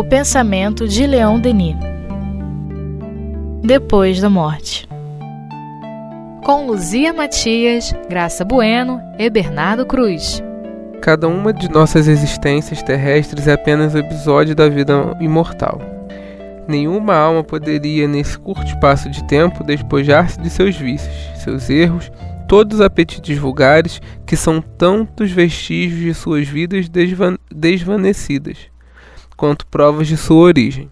O pensamento de Leão Denis. Depois da morte. Com Luzia Matias, Graça Bueno e Bernardo Cruz. Cada uma de nossas existências terrestres é apenas um episódio da vida imortal. Nenhuma alma poderia, nesse curto espaço de tempo, despojar-se de seus vícios, seus erros todos os apetites vulgares que são tantos vestígios de suas vidas desvan desvanecidas, quanto provas de sua origem.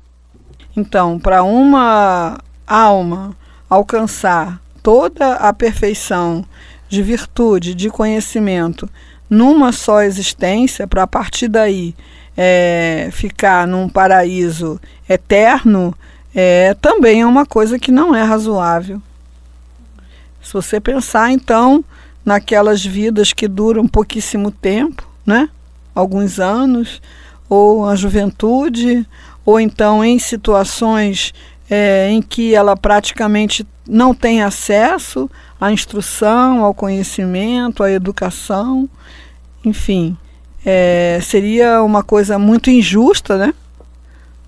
Então, para uma alma alcançar toda a perfeição de virtude, de conhecimento, numa só existência, para a partir daí é, ficar num paraíso eterno, é, também é uma coisa que não é razoável. Se você pensar, então, naquelas vidas que duram pouquíssimo tempo, né? alguns anos, ou a juventude, ou então em situações é, em que ela praticamente não tem acesso à instrução, ao conhecimento, à educação, enfim, é, seria uma coisa muito injusta, né?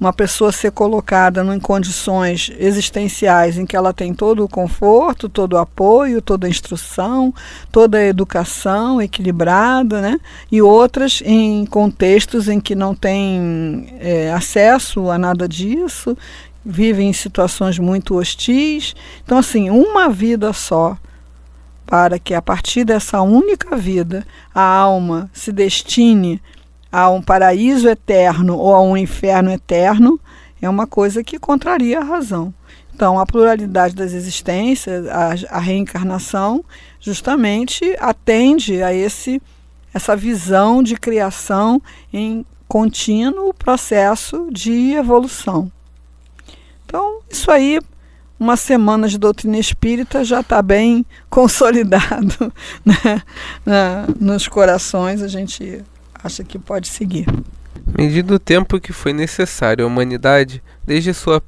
Uma pessoa ser colocada em condições existenciais em que ela tem todo o conforto, todo o apoio, toda a instrução, toda a educação equilibrada, né? e outras em contextos em que não tem é, acesso a nada disso, vivem em situações muito hostis. Então, assim, uma vida só para que a partir dessa única vida a alma se destine a um paraíso eterno ou a um inferno eterno é uma coisa que contraria a razão. Então, a pluralidade das existências, a, a reencarnação, justamente atende a esse essa visão de criação em contínuo processo de evolução. Então, isso aí, uma semana de doutrina espírita já está bem consolidado né? Nos corações, a gente acha que pode seguir. Medido o tempo que foi necessário à humanidade desde sua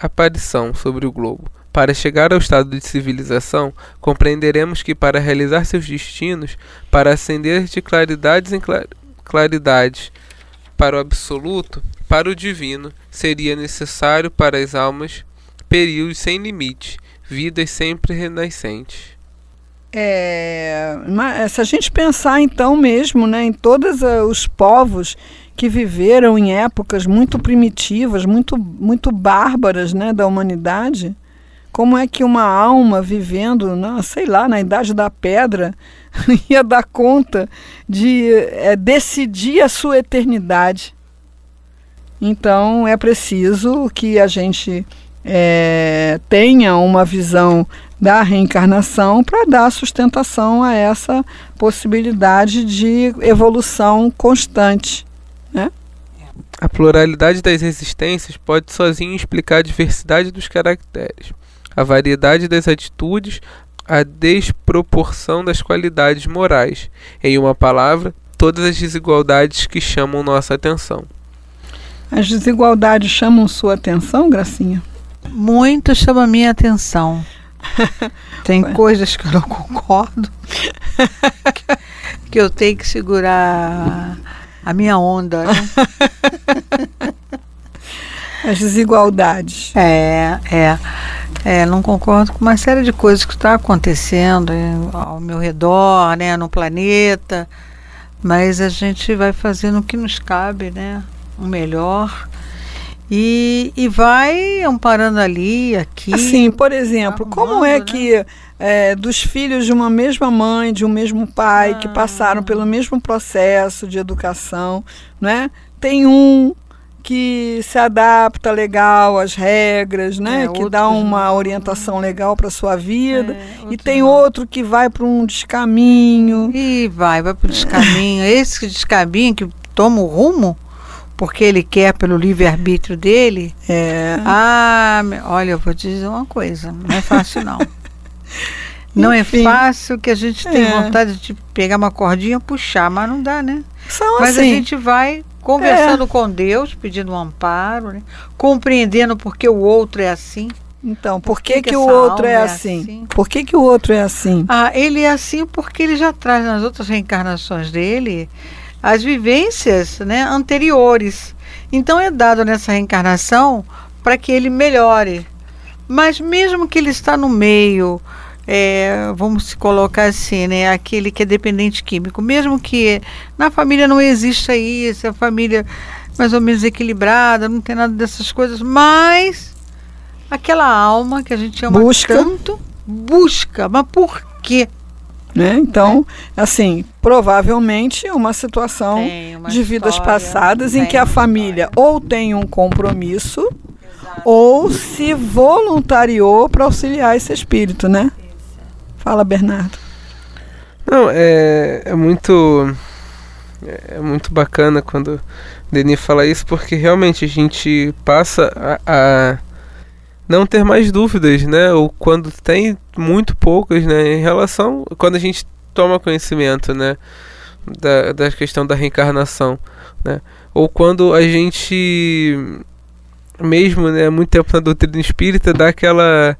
aparição sobre o globo para chegar ao estado de civilização, compreenderemos que para realizar seus destinos, para ascender de claridades em clar claridades para o absoluto, para o divino, seria necessário para as almas períodos sem limite, vidas sempre renascentes. É, se a gente pensar então mesmo né, em todos uh, os povos que viveram em épocas muito primitivas, muito, muito bárbaras né, da humanidade, como é que uma alma vivendo, na, sei lá, na idade da pedra, ia dar conta de é, decidir a sua eternidade? Então é preciso que a gente é, tenha uma visão da reencarnação para dar sustentação a essa possibilidade de evolução constante. Né? A pluralidade das existências pode sozinho explicar a diversidade dos caracteres, a variedade das atitudes, a desproporção das qualidades morais, em uma palavra, todas as desigualdades que chamam nossa atenção. As desigualdades chamam sua atenção, Gracinha? Muito chama a minha atenção. Tem coisas que eu não concordo, que eu tenho que segurar a minha onda. Né? As desigualdades. É, é. É, não concordo com uma série de coisas que está acontecendo ao meu redor, né, no planeta, mas a gente vai fazendo o que nos cabe, né, o melhor. E, e vai amparando ali, aqui. Assim, por exemplo, como é né? que é, dos filhos de uma mesma mãe, de um mesmo pai, ah. que passaram pelo mesmo processo de educação, né? Tem um que se adapta legal às regras, né? É, que dá uma orientação legal para sua vida. É, e tem não. outro que vai para um descaminho. E vai, vai para o descaminho. Esse descaminho que toma o rumo porque ele quer pelo livre-arbítrio dele. É. Ah, olha, eu vou te dizer uma coisa, não é fácil não. não é Enfim, é fácil que a gente tem é. vontade de pegar uma cordinha e puxar, mas não dá, né? São mas assim. a gente vai conversando é. com Deus, pedindo um amparo, né? compreendendo porque o outro é assim. Então, por, por que, que, que, o outro é, é assim? assim? Por que, que o outro é assim? Ah, ele é assim porque ele já traz nas outras reencarnações dele as vivências né, anteriores. Então é dado nessa reencarnação para que ele melhore. Mas mesmo que ele está no meio, é, vamos colocar assim, né, aquele que é dependente químico, mesmo que na família não exista isso, a família mais ou menos equilibrada, não tem nada dessas coisas, mas aquela alma que a gente ama busca. tanto busca, mas por quê? Né? Então, assim, provavelmente uma situação uma de vidas história, passadas em que a família história. ou tem um compromisso ou se voluntariou para auxiliar esse espírito, né? Fala, Bernardo. Não, é, é muito. É muito bacana quando o Denis fala isso, porque realmente a gente passa a, a não ter mais dúvidas, né? Ou quando tem muito poucas, né? Em relação. Quando a gente toma conhecimento, né? Da, da questão da reencarnação, né? Ou quando a gente. Mesmo, né? Muito tempo na doutrina espírita, dá aquela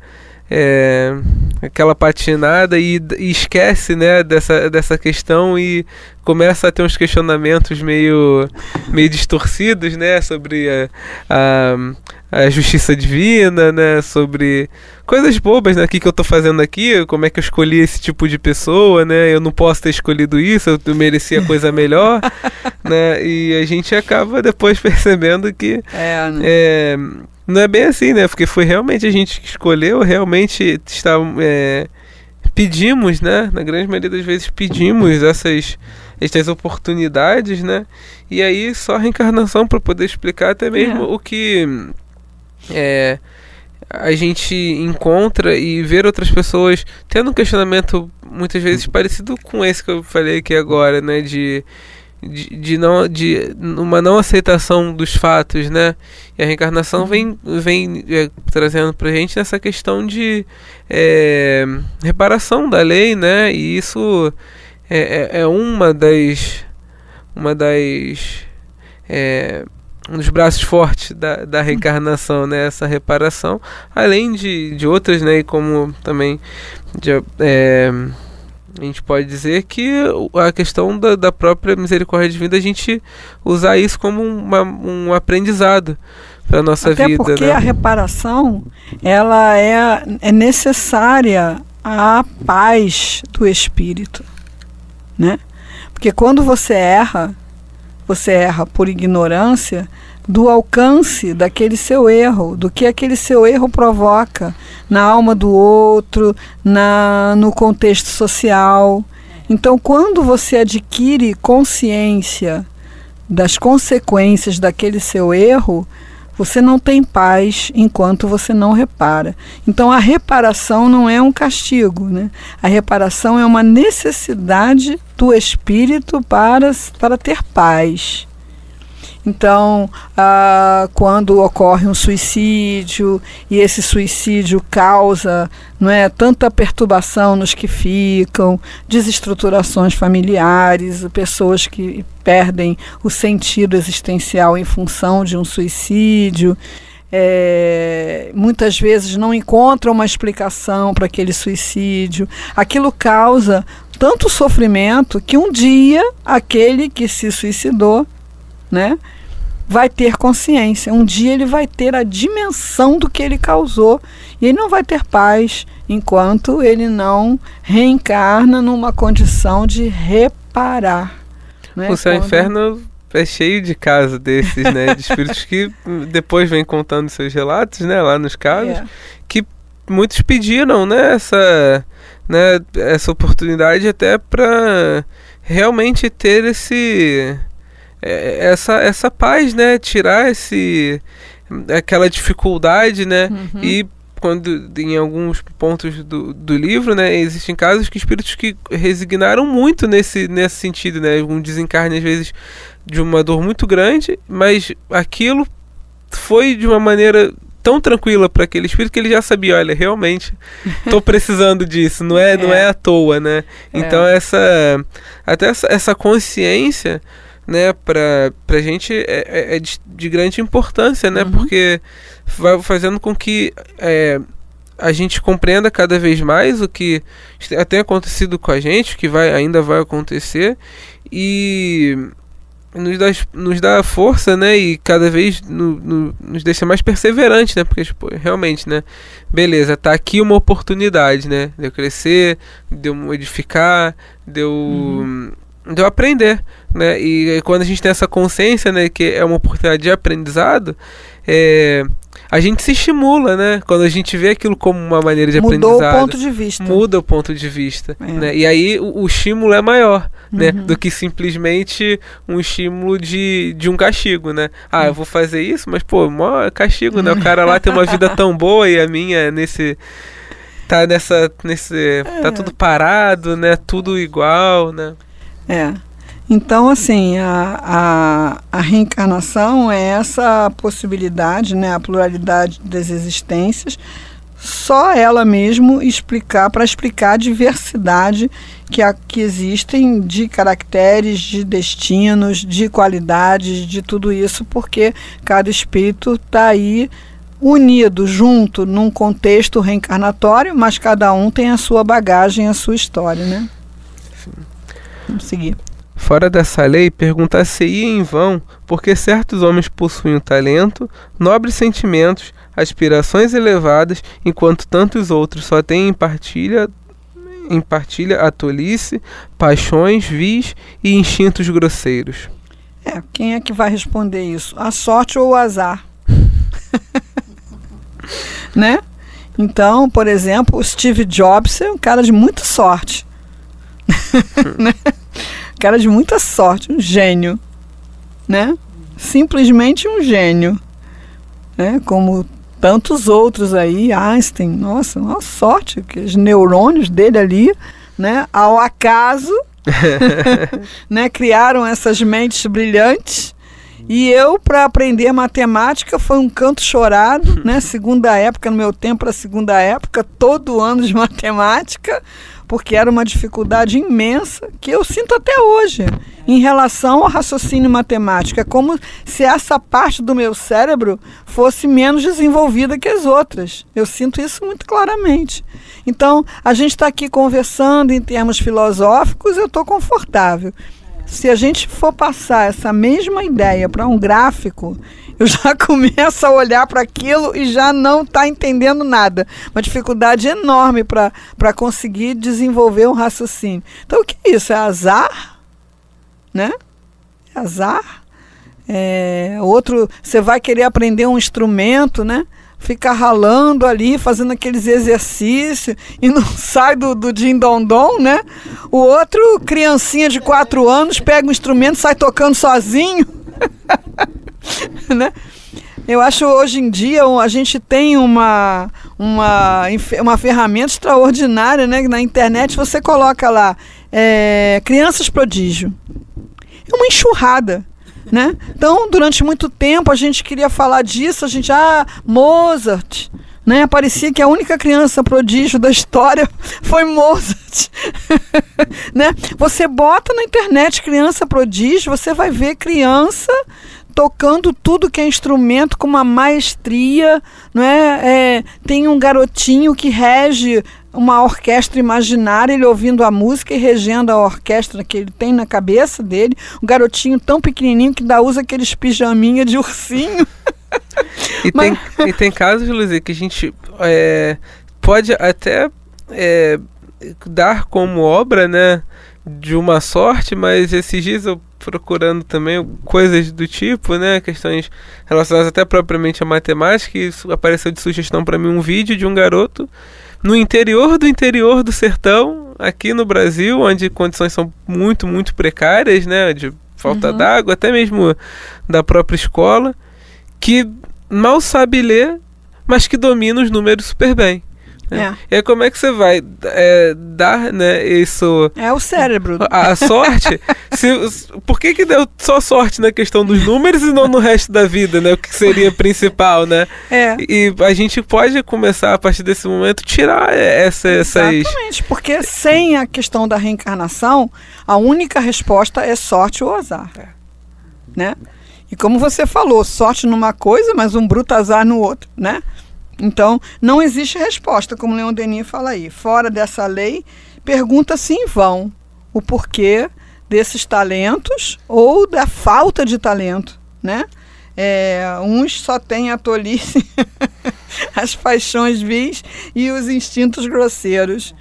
é, aquela patinada e, e, esquece né, dessa, dessa questão e começa a ter uns questionamentos meio, meio distorcidos né, sobre a, a, a justiça divina, né, sobre coisas bobas, né, o que, que eu estou fazendo aqui, como é que eu escolhi esse tipo de pessoa, né, eu não posso ter escolhido isso, eu merecia coisa melhor, né, e a gente acaba depois percebendo que é, né? é não é bem assim, né? Porque foi realmente a gente que escolheu, realmente está, é, pedimos, né? Na grande maioria das vezes pedimos essas, essas oportunidades, né? E aí só a reencarnação para poder explicar até mesmo é. o que é, a gente encontra e ver outras pessoas tendo um questionamento muitas vezes parecido com esse que eu falei aqui agora, né? De de, de, não de uma não aceitação dos fatos, né? E a reencarnação vem vem é, trazendo pra gente essa questão de é, reparação da lei, né? E isso é, é, é uma das uma das é, um dos braços fortes da, da reencarnação, né? Essa reparação, além de, de outras, né? Como também de, a gente pode dizer que a questão da, da própria misericórdia divina a gente usar isso como uma, um aprendizado para nossa Até vida. porque né? a reparação ela é, é necessária à paz do espírito, né? Porque quando você erra, você erra por ignorância do alcance daquele seu erro, do que aquele seu erro provoca na alma do outro, na no contexto social. Então, quando você adquire consciência das consequências daquele seu erro, você não tem paz enquanto você não repara. Então a reparação não é um castigo, né? A reparação é uma necessidade do espírito para, para ter paz. Então, ah, quando ocorre um suicídio e esse suicídio causa não é, tanta perturbação nos que ficam, desestruturações familiares, pessoas que perdem o sentido existencial em função de um suicídio. É, muitas vezes não encontram uma explicação para aquele suicídio. Aquilo causa tanto sofrimento que um dia aquele que se suicidou né, vai ter consciência. Um dia ele vai ter a dimensão do que ele causou e ele não vai ter paz enquanto ele não reencarna numa condição de reparar. Né? O céu Quando... inferno é cheio de casos desses, né? De espíritos que depois vêm contando seus relatos, né? Lá nos casos, É. que muitos pediram, né? Essa, né? Essa oportunidade até para realmente ter esse essa essa paz, né? Tirar esse aquela dificuldade, né? Uhum. E quando em alguns pontos do, do livro, né, existem casos que espíritos que resignaram muito nesse nesse sentido, né? Um desencarne às vezes de uma dor muito grande, mas aquilo foi de uma maneira tão tranquila para aquele espírito que ele já sabia, olha, realmente estou precisando disso, não é, não É. é à toa, né? É. Então essa até essa, essa consciência, né, para pra gente é, é- é de, de grande importância, né? Uhum. Porque vai fazendo com que é, a gente compreenda cada vez mais o que tem acontecido com a gente, o que vai, ainda vai acontecer e nos dá, nos dá força, né? E cada vez no, no, nos deixa mais perseverantes, né? Porque, tipo, realmente, né? Beleza, tá aqui uma oportunidade, né? De eu crescer, de eu modificar, de eu, uhum. de eu aprender, né? E quando a gente tem essa consciência, né? Que é uma oportunidade de aprendizado, é, a gente se estimula, né? Quando a gente vê aquilo como uma maneira de Mudou aprendizado. Muda o ponto de vista. Muda o ponto de vista. É. Né? E aí o, o, estímulo é maior, né? uhum. né? Do que simplesmente um estímulo de, de um castigo, né? Ah, eu vou fazer isso, mas, pô, mó castigo, né? O cara lá tem uma vida tão boa e a minha nesse. Tá nessa. nesse. É. Tá tudo parado, né? Tudo igual, né? É. Então, assim, a, a, a, reencarnação é essa possibilidade, né, a pluralidade das existências, só ela mesmo explicar, para explicar a diversidade que, a, que existem de caracteres, de destinos, de qualidades, de tudo isso, porque cada espírito está aí unido, junto, num contexto reencarnatório, mas cada um tem a sua bagagem, a sua história, né? Sim. Vamos seguir. Fora dessa lei, perguntar-se-ia em vão porque certos homens possuem o talento, nobres sentimentos, aspirações elevadas, enquanto tantos outros só têm em partilha, em partilha a tolice, paixões vis e instintos grosseiros. É, quem é que vai responder isso? A sorte ou o azar? né? Então, por exemplo, o Steve Jobs é um cara de muita sorte. né? Cara de muita sorte, um gênio, né? Simplesmente um gênio, né? Como tantos outros aí, Einstein, nossa, uma sorte que os neurônios dele ali, né? Ao acaso, né? Criaram essas mentes brilhantes. E eu, para aprender matemática, foi um canto chorado, né? Segunda época, no meu tempo, a segunda época, todo ano de matemática porque era uma dificuldade imensa que eu sinto até hoje em relação ao raciocínio matemático. É como se essa parte do meu cérebro fosse menos desenvolvida que as outras. Eu sinto isso muito claramente. Então, a gente está aqui conversando em termos filosóficos, eu estou confortável. Se a gente for passar essa mesma ideia para um gráfico, eu já começo a olhar para aquilo e já não está entendendo nada. Uma dificuldade enorme para conseguir desenvolver um raciocínio. Então, o que é isso? É azar? Né? É azar? É, outro, você vai querer aprender um instrumento, né? Fica ralando ali, fazendo aqueles exercícios e não sai do, do din-dom-dom, né? O outro, criancinha de quatro anos, pega um instrumento, sai tocando sozinho. né? Eu acho hoje em dia a gente tem uma, uma, uma ferramenta extraordinária, né? Na internet você coloca lá é, crianças prodígio. É uma enxurrada. Né? Então, durante muito tempo a gente queria falar disso, a gente, ah, Mozart, né? Parecia que a única criança prodígio da história foi Mozart, né? Você bota na internet criança prodígio, você vai ver criança tocando tudo que é instrumento com uma maestria, não é? é? Tem um garotinho que rege uma orquestra imaginária, ele ouvindo a música e regendo a orquestra que ele tem na cabeça dele. Um garotinho tão pequenininho que dá usa aqueles pijaminha de ursinho. E, Mas... tem, e tem casos, Luzia, que a gente é, pode até é, dar como obra, né? De uma sorte, mas esses dias eu procurando também coisas do tipo, né? Questões relacionadas até propriamente à matemática. E isso apareceu de sugestão para mim um vídeo de um garoto no interior do interior do sertão, aqui no Brasil, onde condições são muito, muito precárias, né? De falta uhum. d'água, até mesmo da própria escola, que mal sabe ler, mas que domina os números super bem. É. E aí como é que você vai é, dar, né, isso... É o cérebro. A, a sorte? se, por que que deu só sorte na questão dos números e não no resto da vida, né? O que seria principal, né? É. E a gente pode começar, a partir desse momento, tirar essa, essas... Exatamente, porque sem a questão da reencarnação, a única resposta é sorte ou azar. É. Né? E como você falou, sorte numa coisa, mas um bruto azar no outro, né? Então, não existe resposta, como Leon Denis fala aí. Fora dessa lei, pergunta-se em vão o porquê desses talentos ou da falta de talento, né? É, uns só têm a tolice, as paixões vis e os instintos grosseiros,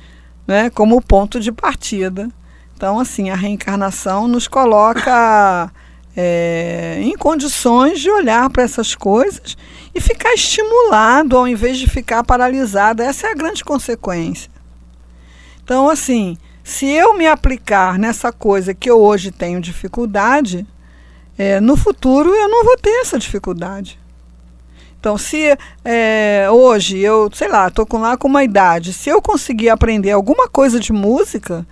né? Como ponto de partida. Então, assim, a reencarnação nos coloca é, em condições de olhar para essas coisas e ficar estimulado ao invés de ficar paralisado. Essa é a grande consequência. Então, assim, se eu me aplicar nessa coisa que eu hoje tenho dificuldade, é, no futuro eu não vou ter essa dificuldade. Então, se é, hoje eu, sei lá, estou com lá com uma idade, se eu conseguir aprender alguma coisa de música,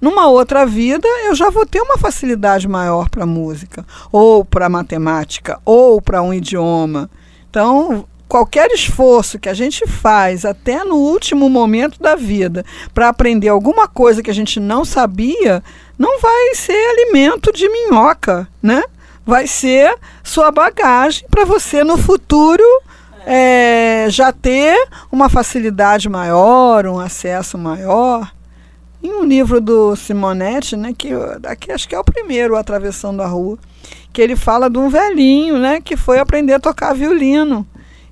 numa outra vida eu já vou ter uma facilidade maior para música, ou para matemática, ou para um idioma. Então, qualquer esforço que a gente faz até no último momento da vida para aprender alguma coisa que a gente não sabia, não vai ser alimento de minhoca, né? Vai ser sua bagagem para você no futuro é, já ter uma facilidade maior, um acesso maior. Em um livro do Simonetti, né, que aqui acho que é o primeiro, Atravessando a Rua, que ele fala de um velhinho, né, que foi aprender a tocar violino.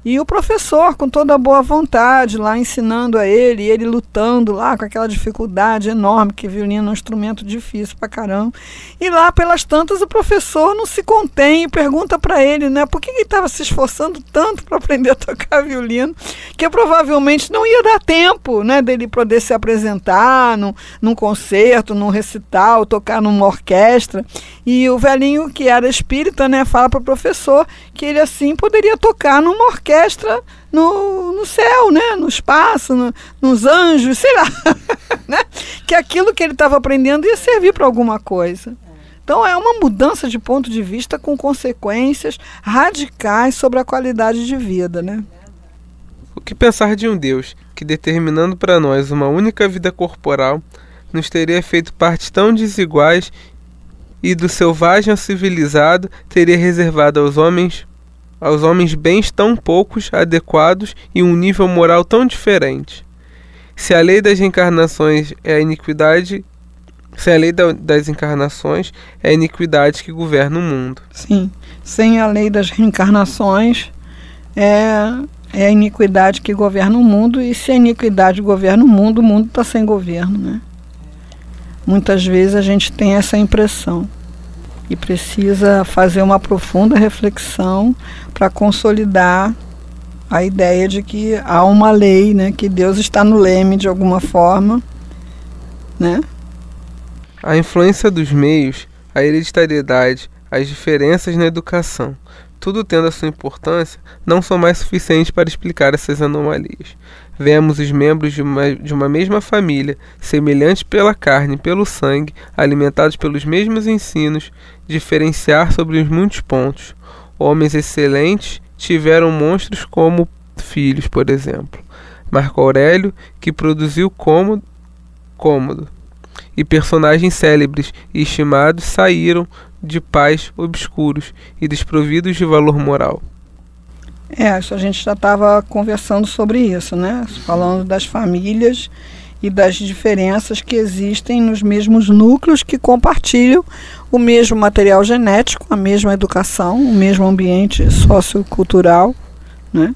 E o professor, com toda a boa vontade, lá ensinando a ele, ele lutando lá com aquela dificuldade enorme, que violino é um instrumento difícil pra caramba. E lá, pelas tantas, o professor não se contém e pergunta para ele, né, por que ele estava se esforçando tanto para aprender a tocar violino, que provavelmente não ia dar tempo, né, dele poder se apresentar num, num concerto, num recital, tocar numa orquestra. E o velhinho, que era espírita, né, fala para o professor que ele assim poderia tocar numa orquestra no, no céu, né? no espaço, no, nos anjos, sei lá. né? Que aquilo que ele estava aprendendo ia servir para alguma coisa. Então é uma mudança de ponto de vista com consequências radicais sobre a qualidade de vida. Né? O que pensar de um Deus que, determinando para nós uma única vida corporal, nos teria feito partes tão desiguais e do selvagem ao civilizado teria reservado aos homens aos homens bens tão poucos adequados e um nível moral tão diferente. Se a lei das encarnações é a iniquidade, se a lei da, das encarnações é a iniquidade que governa o mundo. Sim, sem a lei das reencarnações é, é a iniquidade que governa o mundo e se a iniquidade governa o mundo, o mundo está sem governo, né? Muitas vezes a gente tem essa impressão e precisa fazer uma profunda reflexão para consolidar a ideia de que há uma lei, né, que Deus está no leme de alguma forma, né? A influência dos meios, a hereditariedade, as diferenças na educação, tudo tendo a sua importância, não são mais suficientes para explicar essas anomalias. Vemos os membros de uma, de uma mesma família, semelhantes pela carne e pelo sangue, alimentados pelos mesmos ensinos, diferenciar sobre os muitos pontos. Homens excelentes tiveram monstros como filhos, por exemplo. Marco Aurélio, que produziu cômodo, cômodo e personagens célebres e estimados saíram de pais obscuros e desprovidos de valor moral. É, isso a gente já estava conversando sobre isso, né? Falando das famílias e das diferenças que existem nos mesmos núcleos que compartilham o mesmo material genético, a mesma educação, o mesmo ambiente sociocultural, né?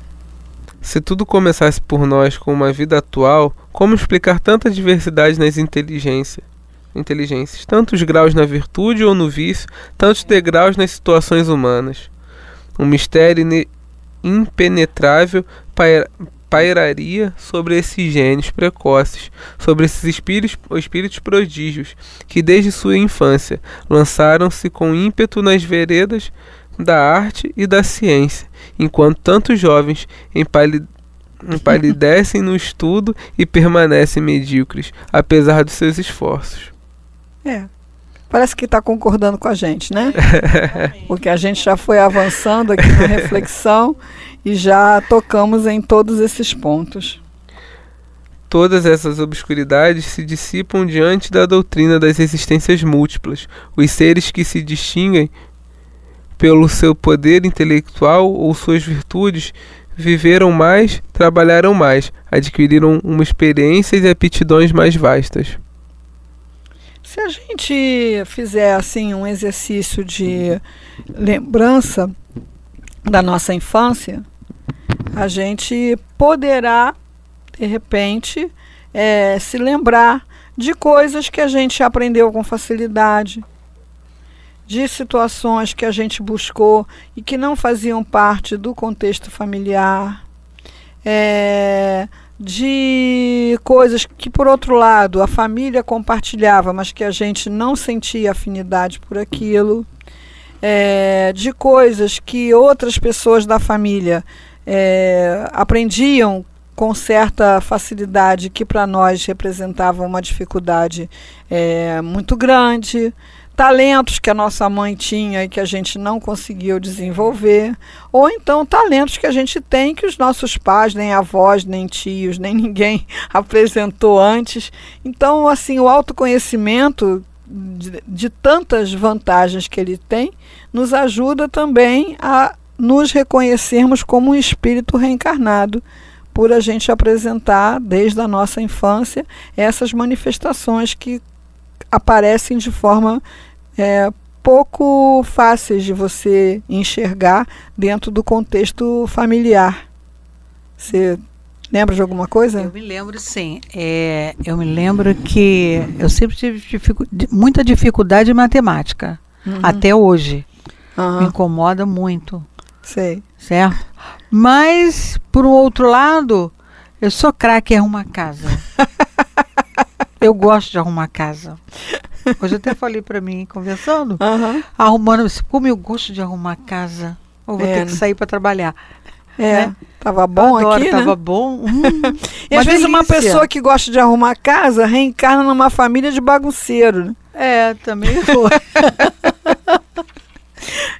Se tudo começasse por nós com uma vida atual, como explicar tanta diversidade nas inteligências? Inteligências, tantos graus na virtude ou no vício, tantos degraus nas situações humanas. Um mistério impenetrável pairaria sobre esses gênios precoces, sobre esses espíritos, espíritos prodígios, que desde sua infância lançaram-se com ímpeto nas veredas da arte e da ciência, enquanto tantos jovens empalidecem no estudo e permanecem medíocres, apesar dos seus esforços. É. Parece que está concordando com a gente, né? Porque a gente já foi avançando aqui na reflexão e já tocamos em todos esses pontos. Todas essas obscuridades se dissipam diante da doutrina das existências múltiplas. Os seres que se distinguem pelo seu poder intelectual ou suas virtudes viveram mais, trabalharam mais, adquiriram uma experiência e aptidões mais vastas. Se a gente fizer assim um exercício de lembrança da nossa infância, a gente poderá, de repente, é, se lembrar de coisas que a gente aprendeu com facilidade, de situações que a gente buscou e que não faziam parte do contexto familiar, é, de coisas que, por outro lado, a família compartilhava, mas que a gente não sentia afinidade por aquilo, é, de coisas que outras pessoas da família é, aprendiam com certa facilidade, que para nós representava uma dificuldade é, muito grande talentos que a nossa mãe tinha e que a gente não conseguiu desenvolver, ou então talentos que a gente tem que os nossos pais, nem avós, nem tios, nem ninguém apresentou antes. Então, assim, o autoconhecimento de, de tantas vantagens que ele tem nos ajuda também a nos reconhecermos como um espírito reencarnado por a gente apresentar desde a nossa infância essas manifestações que aparecem de forma é, pouco fáceis de você enxergar dentro do contexto familiar. Você lembra de alguma coisa? Eu me lembro, sim. É, eu me lembro que eu sempre tive dificu muita dificuldade em matemática, uhum. até hoje. Uhum. Me incomoda muito. Sei. Certo? Mas, por um outro lado, eu sou craque em arrumar casa. Eu gosto de arrumar casa. Hoje até falei para mim, conversando, uhum. arrumando, como eu gosto de arrumar casa, ou vou é. ter que sair para trabalhar. É, né? tava bom Adoro, aqui, tava né? bom. Hum, e às vezes uma pessoa que gosta de arrumar casa reencarna numa família de bagunceiro. Né? É, também foi.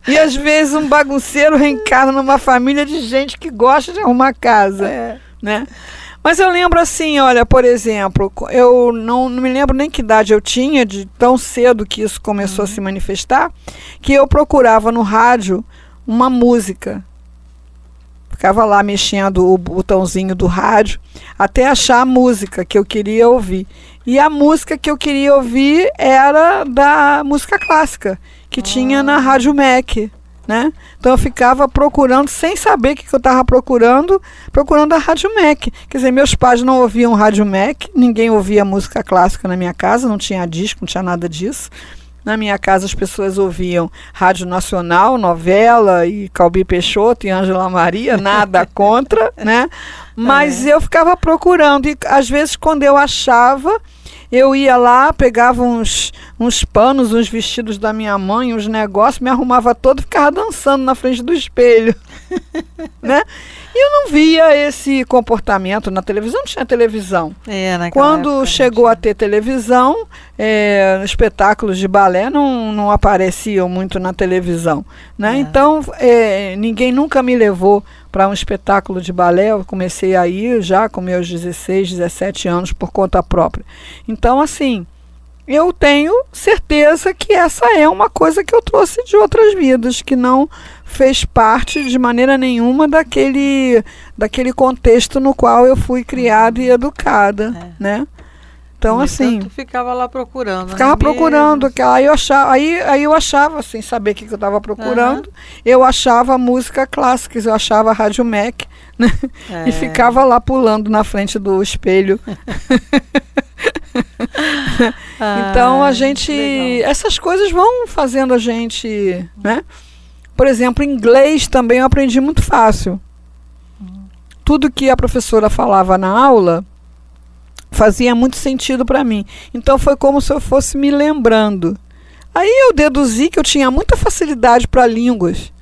e às vezes um bagunceiro reencarna numa família de gente que gosta de arrumar casa, é. né? Mas eu lembro assim, olha, por exemplo, eu não, não, me lembro nem que idade eu tinha, de tão cedo que isso começou uhum. a se manifestar, que eu procurava no rádio uma música. Ficava lá mexendo o botãozinho do rádio até achar a música que eu queria ouvir. E a música que eu queria ouvir era da música clássica, que uhum. tinha na ah. Rádio MEC né? Então eu ficava procurando, sem saber o que, que eu estava procurando, procurando a Rádio Mac. Quer dizer, meus pais não ouviam Rádio Mac, ninguém ouvia música clássica na minha casa, não tinha disco, não tinha nada disso. Na minha casa as pessoas ouviam Rádio Nacional, novela e Calbi Peixoto e Ângela Maria, nada contra, né? Mas é. eu ficava procurando e às vezes quando eu achava, eu ia lá, pegava uns, uns panos, uns vestidos da minha mãe, uns negócios, me arrumava todo e ficava dançando na frente do espelho. né? E eu não via esse comportamento na televisão, não tinha televisão. É, Quando chegou a ter televisão, é, espetáculos de balé não, não apareciam muito na televisão. Né? É. Então, é, ninguém nunca me levou para um espetáculo de balé. Eu comecei a ir já com meus 16, 17 anos por conta própria. Então, assim, eu tenho certeza que essa é uma coisa que eu trouxe de outras vidas, que não fez parte de maneira nenhuma daquele, daquele contexto no qual eu fui criada e educada, é. né? Então, assim. Tu ficava lá procurando. Ficava né? procurando. Que, aí, eu achava, aí, aí eu achava, sem saber o que, que eu estava procurando, uhum. eu achava música clássica, eu achava Rádio Mac, né? É. E ficava lá pulando na frente do espelho. então a gente. Legal. Essas coisas vão fazendo a gente. Né? Por exemplo, inglês também eu aprendi muito fácil. Tudo que a professora falava na aula fazia muito sentido para mim. Então foi como se eu fosse me lembrando. Aí eu deduzi que eu tinha muita facilidade para línguas.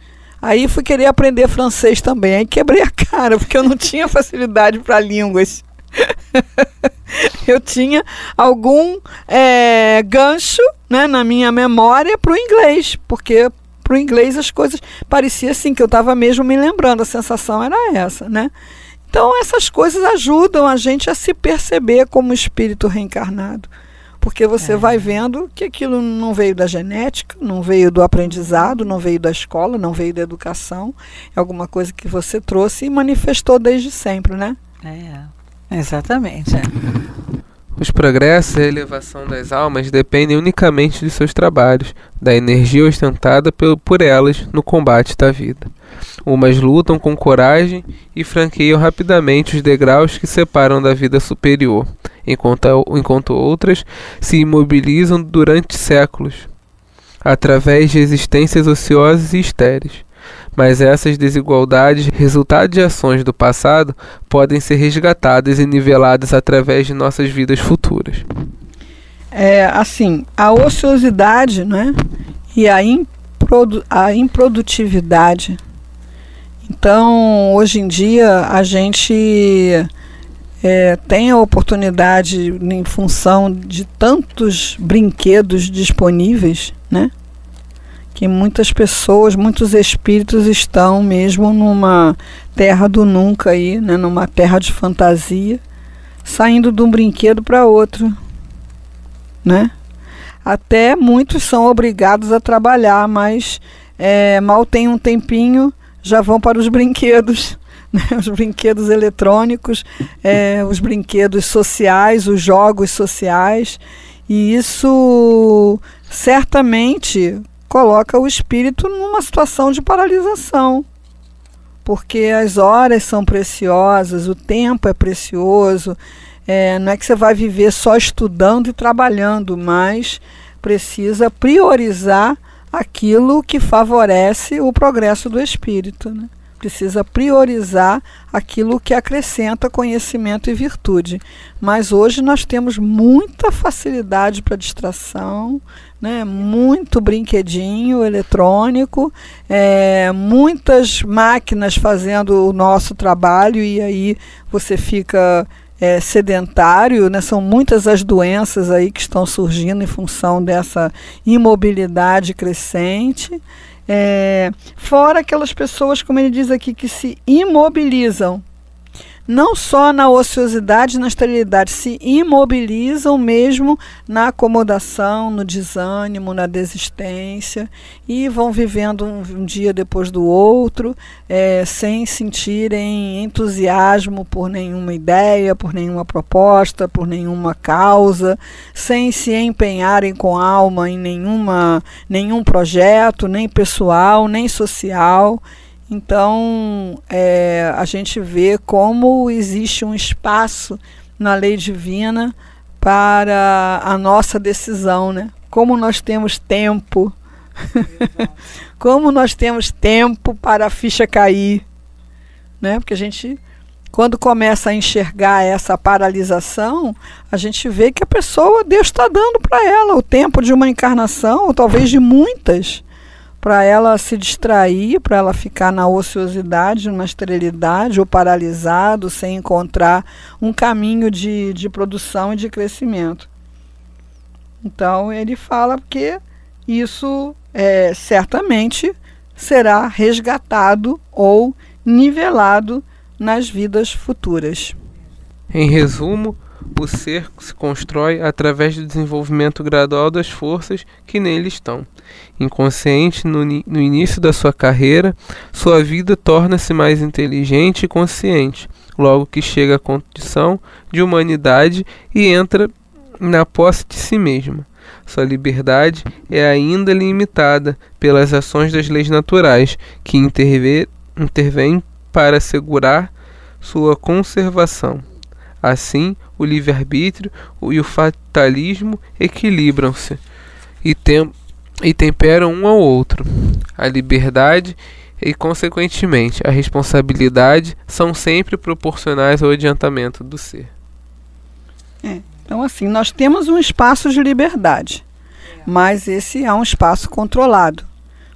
Aí fui querer aprender francês também. Aí quebrei a cara, porque eu não tinha facilidade para línguas. eu tinha algum é, gancho né, na minha memória para o inglês, porque para o inglês as coisas parecia assim que eu estava mesmo me lembrando. A sensação era essa, né? Então, essas coisas ajudam a gente a se perceber como espírito reencarnado. Porque você é. vai vendo que aquilo não veio da genética, não veio do aprendizado, não veio da escola, não veio da educação. É alguma coisa que você trouxe e manifestou desde sempre, né? É, exatamente. É. Os progressos e a elevação das almas dependem unicamente de seus trabalhos, da energia ostentada por elas no combate da vida. Umas lutam com coragem e franqueiam rapidamente os degraus que separam da vida superior, enquanto, enquanto outras se imobilizam durante séculos, através de existências ociosas e estéreis mas essas desigualdades, resultado de ações do passado, podem ser resgatadas e niveladas através de nossas vidas futuras. É assim, a ociosidade, né, e a, improdu a improdutividade. Então, hoje em dia, a gente é, tem a oportunidade, em função de tantos brinquedos disponíveis, né? Que muitas pessoas, muitos espíritos estão mesmo numa terra do nunca aí, né, numa terra de fantasia, saindo de um brinquedo para outro, né? Até muitos são obrigados a trabalhar, mas é, mal tem um tempinho, já vão para os brinquedos, né? os brinquedos eletrônicos, é, os brinquedos sociais, os jogos sociais, e isso certamente coloca o espírito numa situação de paralisação. Porque as horas são preciosas, o tempo é precioso. É, não é que você vai viver só estudando e trabalhando, mas precisa priorizar aquilo que favorece o progresso do espírito. Né? Precisa priorizar aquilo que acrescenta conhecimento e virtude. Mas hoje nós temos muita facilidade para distração, né? muito brinquedinho eletrônico, é, muitas máquinas fazendo o nosso trabalho e aí você fica é, sedentário, né? são muitas as doenças aí que estão surgindo em função dessa imobilidade crescente. É, fora aquelas pessoas, como ele diz aqui, que se imobilizam não só na ociosidade, na esterilidade, se imobilizam mesmo na acomodação, no desânimo, na desistência e vão vivendo um, um dia depois do outro, é, sem sentirem entusiasmo por nenhuma ideia, por nenhuma proposta, por nenhuma causa, sem se empenharem com alma em nenhuma, nenhum projeto, nem pessoal, nem social. Então, é, a gente vê como existe um espaço na lei divina para a nossa decisão, né? Como nós temos tempo, como nós temos tempo para a ficha cair, né? Porque a gente, quando começa a enxergar essa paralisação, a gente vê que a pessoa, Deus está dando para ela o tempo de uma encarnação, ou talvez de muitas para ela se distrair, para ela ficar na ociosidade, na esterilidade ou paralisado, sem encontrar um caminho de, de produção e de crescimento. Então ele fala que isso é, certamente será resgatado ou nivelado nas vidas futuras. Em resumo, o ser se constrói através do desenvolvimento gradual das forças que nele estão. Inconsciente no, no início da sua carreira, sua vida torna-se mais inteligente e consciente, logo que chega à condição de humanidade e entra na posse de si mesma. Sua liberdade é ainda limitada pelas ações das leis naturais, que intervêm para assegurar sua conservação. Assim, o livre-arbítrio e o fatalismo equilibram-se e, tem, e temperam um ao outro. A liberdade e, consequentemente, a responsabilidade são sempre proporcionais ao adiantamento do ser. É, então, assim, nós temos um espaço de liberdade, mas esse é um espaço controlado.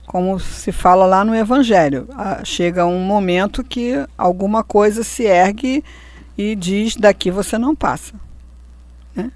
Como se fala lá no Evangelho, ah, chega um momento que alguma coisa se ergue e diz: daqui você não passa. Né?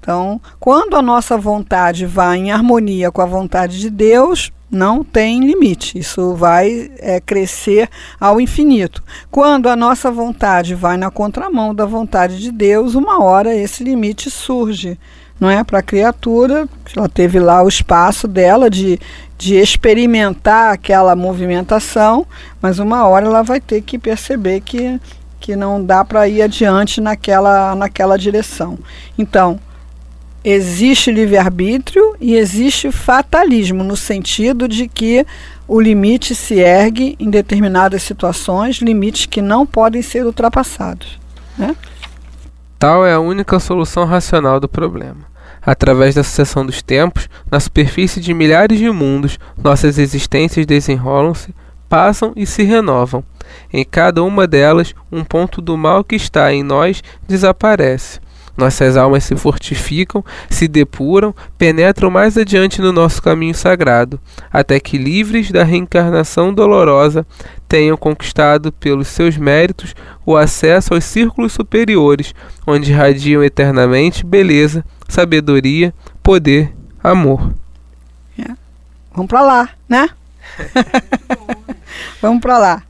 Então, quando a nossa vontade vai em harmonia com a vontade de Deus, não tem limite. Isso vai é, crescer ao infinito. Quando a nossa vontade vai na contramão da vontade de Deus, uma hora esse limite surge. Não é para a criatura, ela teve lá o espaço dela de, de experimentar aquela movimentação, mas uma hora ela vai ter que perceber que que não dá para ir adiante naquela, naquela direção. Então, existe livre-arbítrio e existe fatalismo, no sentido de que o limite se ergue em determinadas situações, limites que não podem ser ultrapassados. Né? Tal é a única solução racional do problema. Através da sucessão dos tempos, na superfície de milhares de mundos, nossas existências desenrolam-se, passam e se renovam. Em cada uma delas, um ponto do mal que está em nós desaparece. Nossas almas se fortificam, se depuram, penetram mais adiante no nosso caminho sagrado, até que, livres da reencarnação dolorosa, tenham conquistado pelos seus méritos o acesso aos círculos superiores, onde radiam eternamente beleza, sabedoria, poder, amor. É. Vamos para lá, né? Vamos para lá.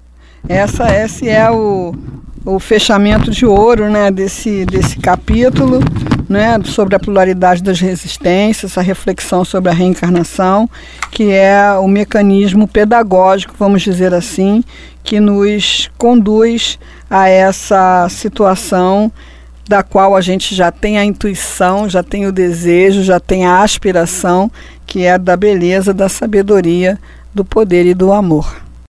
Essa, esse é o, o fechamento de ouro né, desse, desse capítulo, né, sobre a pluralidade das resistências, a reflexão sobre a reencarnação, que é o mecanismo pedagógico, vamos dizer assim, que nos conduz a essa situação da qual a gente já tem a intuição, já tem o desejo, já tem a aspiração, que é da beleza, da sabedoria, do poder e do amor.